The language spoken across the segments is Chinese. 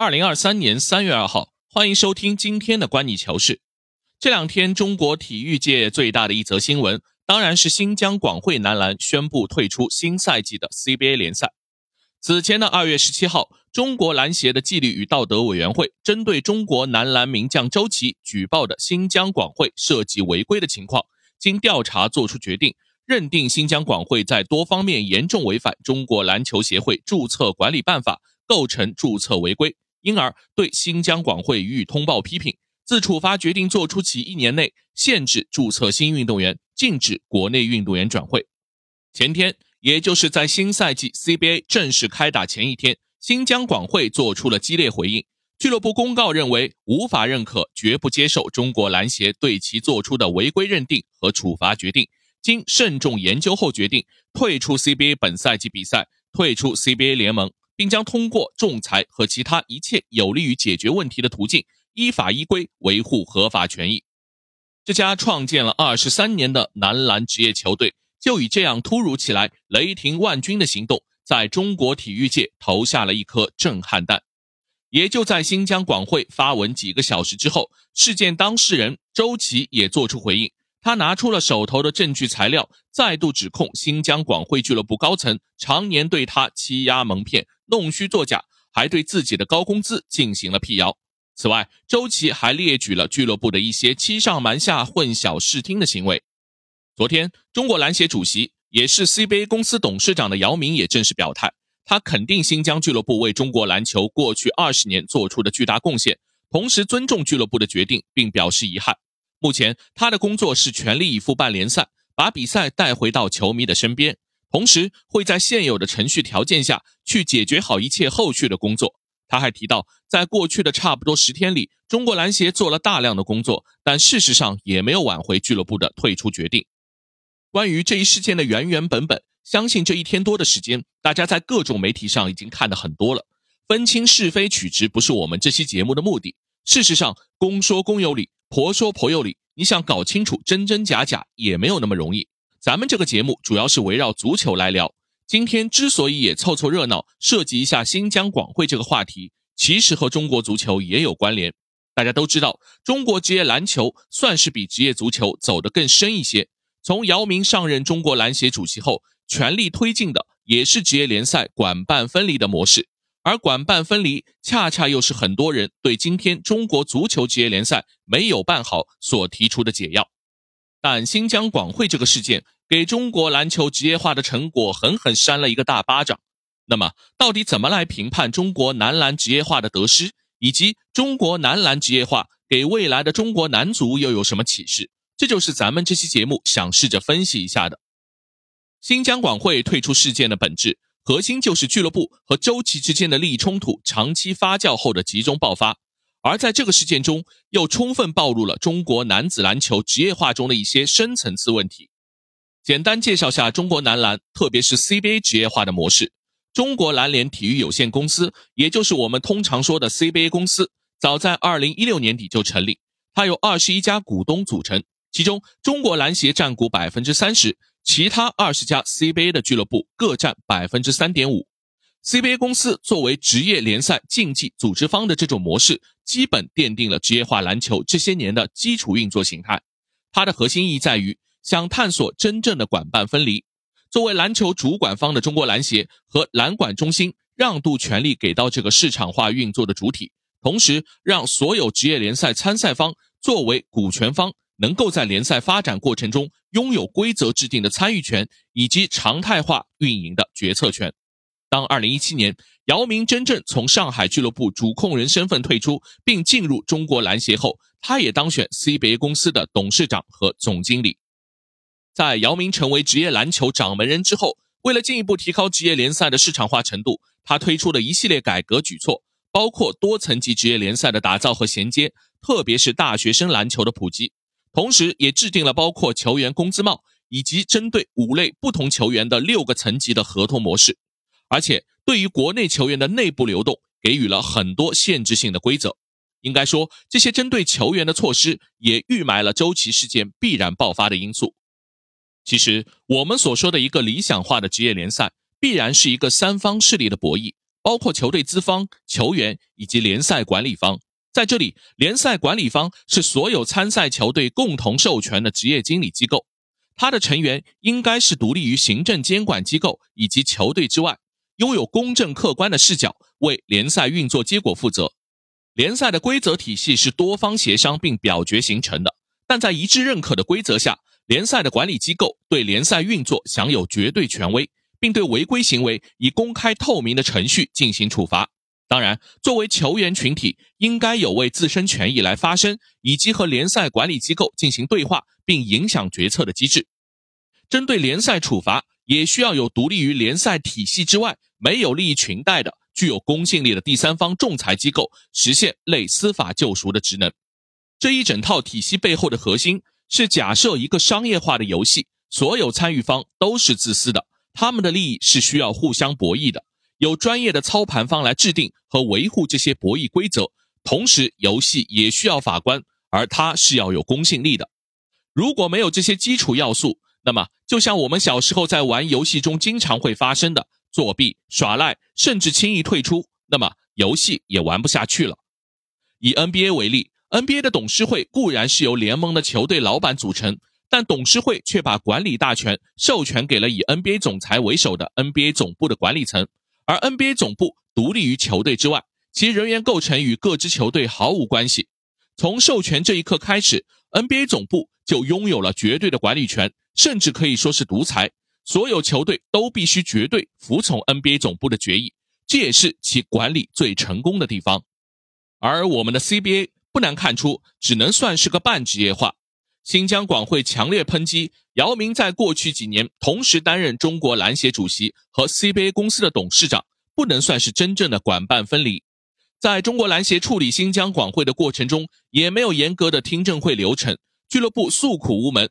二零二三年三月二号，欢迎收听今天的观你球事。这两天，中国体育界最大的一则新闻，当然是新疆广汇男篮宣布退出新赛季的 CBA 联赛。此前的二月十七号，中国篮协的纪律与道德委员会针对中国男篮名将周琦举报的新疆广汇涉及违规的情况，经调查作出决定，认定新疆广汇在多方面严重违反中国篮球协会注册管理办法，构成注册违规。因而对新疆广汇予以通报批评，自处罚决定作出起一年内限制注册新运动员，禁止国内运动员转会。前天，也就是在新赛季 CBA 正式开打前一天，新疆广汇做出了激烈回应。俱乐部公告认为，无法认可，绝不接受中国篮协对其作出的违规认定和处罚决定。经慎重研究后，决定退出 CBA 本赛季比赛，退出 CBA 联盟。并将通过仲裁和其他一切有利于解决问题的途径，依法依规维护合法权益。这家创建了二十三年的男篮职业球队，就以这样突如其来、雷霆万钧的行动，在中国体育界投下了一颗震撼弹。也就在新疆广汇发文几个小时之后，事件当事人周琦也作出回应。他拿出了手头的证据材料，再度指控新疆广汇俱乐部高层常年对他欺压蒙骗、弄虚作假，还对自己的高工资进行了辟谣。此外，周琦还列举了俱乐部的一些欺上瞒下、混淆视听的行为。昨天，中国篮协主席也是 CBA 公司董事长的姚明也正式表态，他肯定新疆俱乐部为中国篮球过去二十年做出的巨大贡献，同时尊重俱乐部的决定，并表示遗憾。目前，他的工作是全力以赴办联赛，把比赛带回到球迷的身边，同时会在现有的程序条件下去解决好一切后续的工作。他还提到，在过去的差不多十天里，中国篮协做了大量的工作，但事实上也没有挽回俱乐部的退出决定。关于这一事件的原原本本，相信这一天多的时间，大家在各种媒体上已经看得很多了。分清是非曲直不是我们这期节目的目的。事实上，公说公有理。婆说婆有理，你想搞清楚真真假假也没有那么容易。咱们这个节目主要是围绕足球来聊。今天之所以也凑凑热闹，涉及一下新疆广汇这个话题，其实和中国足球也有关联。大家都知道，中国职业篮球算是比职业足球走得更深一些。从姚明上任中国篮协主席后，全力推进的也是职业联赛管办分离的模式。而管办分离，恰恰又是很多人对今天中国足球职业联赛没有办好所提出的解药。但新疆广汇这个事件，给中国篮球职业化的成果狠狠扇了一个大巴掌。那么，到底怎么来评判中国男篮职业化的得失，以及中国男篮职业化给未来的中国男足又有什么启示？这就是咱们这期节目想试着分析一下的。新疆广汇退出事件的本质。核心就是俱乐部和周琦之间的利益冲突长期发酵后的集中爆发，而在这个事件中，又充分暴露了中国男子篮球职业化中的一些深层次问题。简单介绍下中国男篮，特别是 CBA 职业化的模式。中国篮联体育有限公司，也就是我们通常说的 CBA 公司，早在2016年底就成立，它由二十一家股东组成，其中中国篮协占股百分之三十。其他二十家 CBA 的俱乐部各占百分之三点五。CBA 公司作为职业联赛竞技组织方的这种模式，基本奠定了职业化篮球这些年的基础运作形态。它的核心意义在于想探索真正的管办分离。作为篮球主管方的中国篮协和篮管中心，让渡权力给到这个市场化运作的主体，同时让所有职业联赛参赛方作为股权方。能够在联赛发展过程中拥有规则制定的参与权以及常态化运营的决策权。当2017年姚明真正从上海俱乐部主控人身份退出，并进入中国篮协后，他也当选 CBA 公司的董事长和总经理。在姚明成为职业篮球掌门人之后，为了进一步提高职业联赛的市场化程度，他推出了一系列改革举措，包括多层级职业联赛的打造和衔接，特别是大学生篮球的普及。同时，也制定了包括球员工资帽以及针对五类不同球员的六个层级的合同模式，而且对于国内球员的内部流动给予了很多限制性的规则。应该说，这些针对球员的措施也预埋了周琦事件必然爆发的因素。其实，我们所说的一个理想化的职业联赛，必然是一个三方势力的博弈，包括球队资方、球员以及联赛管理方。在这里，联赛管理方是所有参赛球队共同授权的职业经理机构，它的成员应该是独立于行政监管机构以及球队之外，拥有公正客观的视角，为联赛运作结果负责。联赛的规则体系是多方协商并表决形成的，但在一致认可的规则下，联赛的管理机构对联赛运作享有绝对权威。并对违规行为以公开透明的程序进行处罚。当然，作为球员群体，应该有为自身权益来发声，以及和联赛管理机构进行对话并影响决策的机制。针对联赛处罚，也需要有独立于联赛体系之外、没有利益裙带的、具有公信力的第三方仲裁机构，实现类司法救赎的职能。这一整套体系背后的核心是假设一个商业化的游戏，所有参与方都是自私的。他们的利益是需要互相博弈的，有专业的操盘方来制定和维护这些博弈规则，同时游戏也需要法官，而他是要有公信力的。如果没有这些基础要素，那么就像我们小时候在玩游戏中经常会发生的作弊、耍赖，甚至轻易退出，那么游戏也玩不下去了。以 NBA 为例，NBA 的董事会固然是由联盟的球队老板组成。但董事会却把管理大权授权给了以 NBA 总裁为首的 NBA 总部的管理层，而 NBA 总部独立于球队之外，其人员构成与各支球队毫无关系。从授权这一刻开始，NBA 总部就拥有了绝对的管理权，甚至可以说是独裁。所有球队都必须绝对服从 NBA 总部的决议，这也是其管理最成功的地方。而我们的 CBA 不难看出，只能算是个半职业化。新疆广汇强烈抨击姚明在过去几年同时担任中国篮协主席和 CBA 公司的董事长，不能算是真正的管办分离。在中国篮协处理新疆广汇的过程中，也没有严格的听证会流程，俱乐部诉苦无门。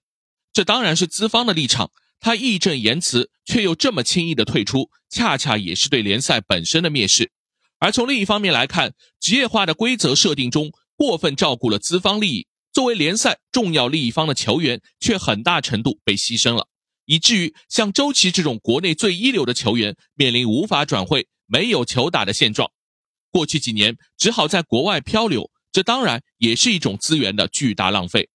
这当然是资方的立场，他义正言辞却又这么轻易的退出，恰恰也是对联赛本身的蔑视。而从另一方面来看，职业化的规则设定中过分照顾了资方利益。作为联赛重要利益方的球员，却很大程度被牺牲了，以至于像周琦这种国内最一流的球员，面临无法转会、没有球打的现状。过去几年只好在国外漂流，这当然也是一种资源的巨大浪费。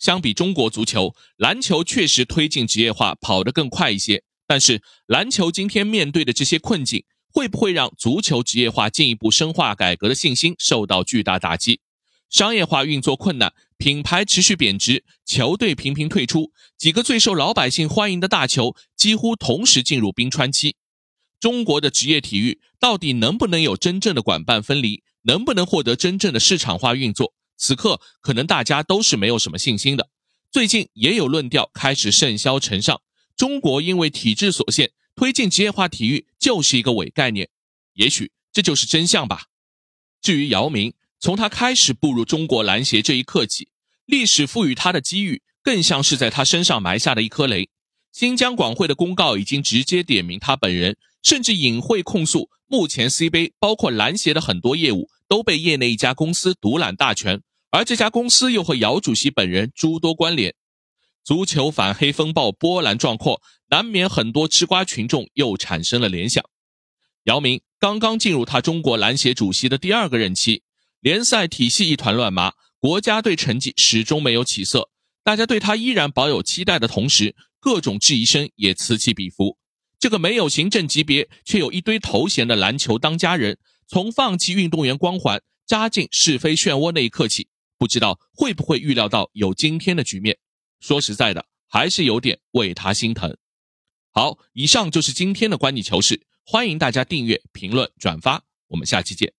相比中国足球，篮球确实推进职业化跑得更快一些，但是篮球今天面对的这些困境，会不会让足球职业化进一步深化改革的信心受到巨大打击？商业化运作困难。品牌持续贬值，球队频频退出，几个最受老百姓欢迎的大球几乎同时进入冰川期。中国的职业体育到底能不能有真正的管办分离？能不能获得真正的市场化运作？此刻可能大家都是没有什么信心的。最近也有论调开始甚嚣尘上，中国因为体制所限，推进职业化体育就是一个伪概念。也许这就是真相吧。至于姚明，从他开始步入中国篮协这一刻起。历史赋予他的机遇，更像是在他身上埋下的一颗雷。新疆广汇的公告已经直接点名他本人，甚至隐晦控诉，目前 CBA 包括篮协的很多业务都被业内一家公司独揽大权，而这家公司又和姚主席本人诸多关联。足球反黑风暴波澜壮阔，难免很多吃瓜群众又产生了联想。姚明刚刚进入他中国篮协主席的第二个任期，联赛体系一团乱麻。国家队成绩始终没有起色，大家对他依然保有期待的同时，各种质疑声也此起彼伏。这个没有行政级别却有一堆头衔的篮球当家人，从放弃运动员光环，扎进是非漩涡那一刻起，不知道会不会预料到有今天的局面。说实在的，还是有点为他心疼。好，以上就是今天的观你球事，欢迎大家订阅、评论、转发，我们下期见。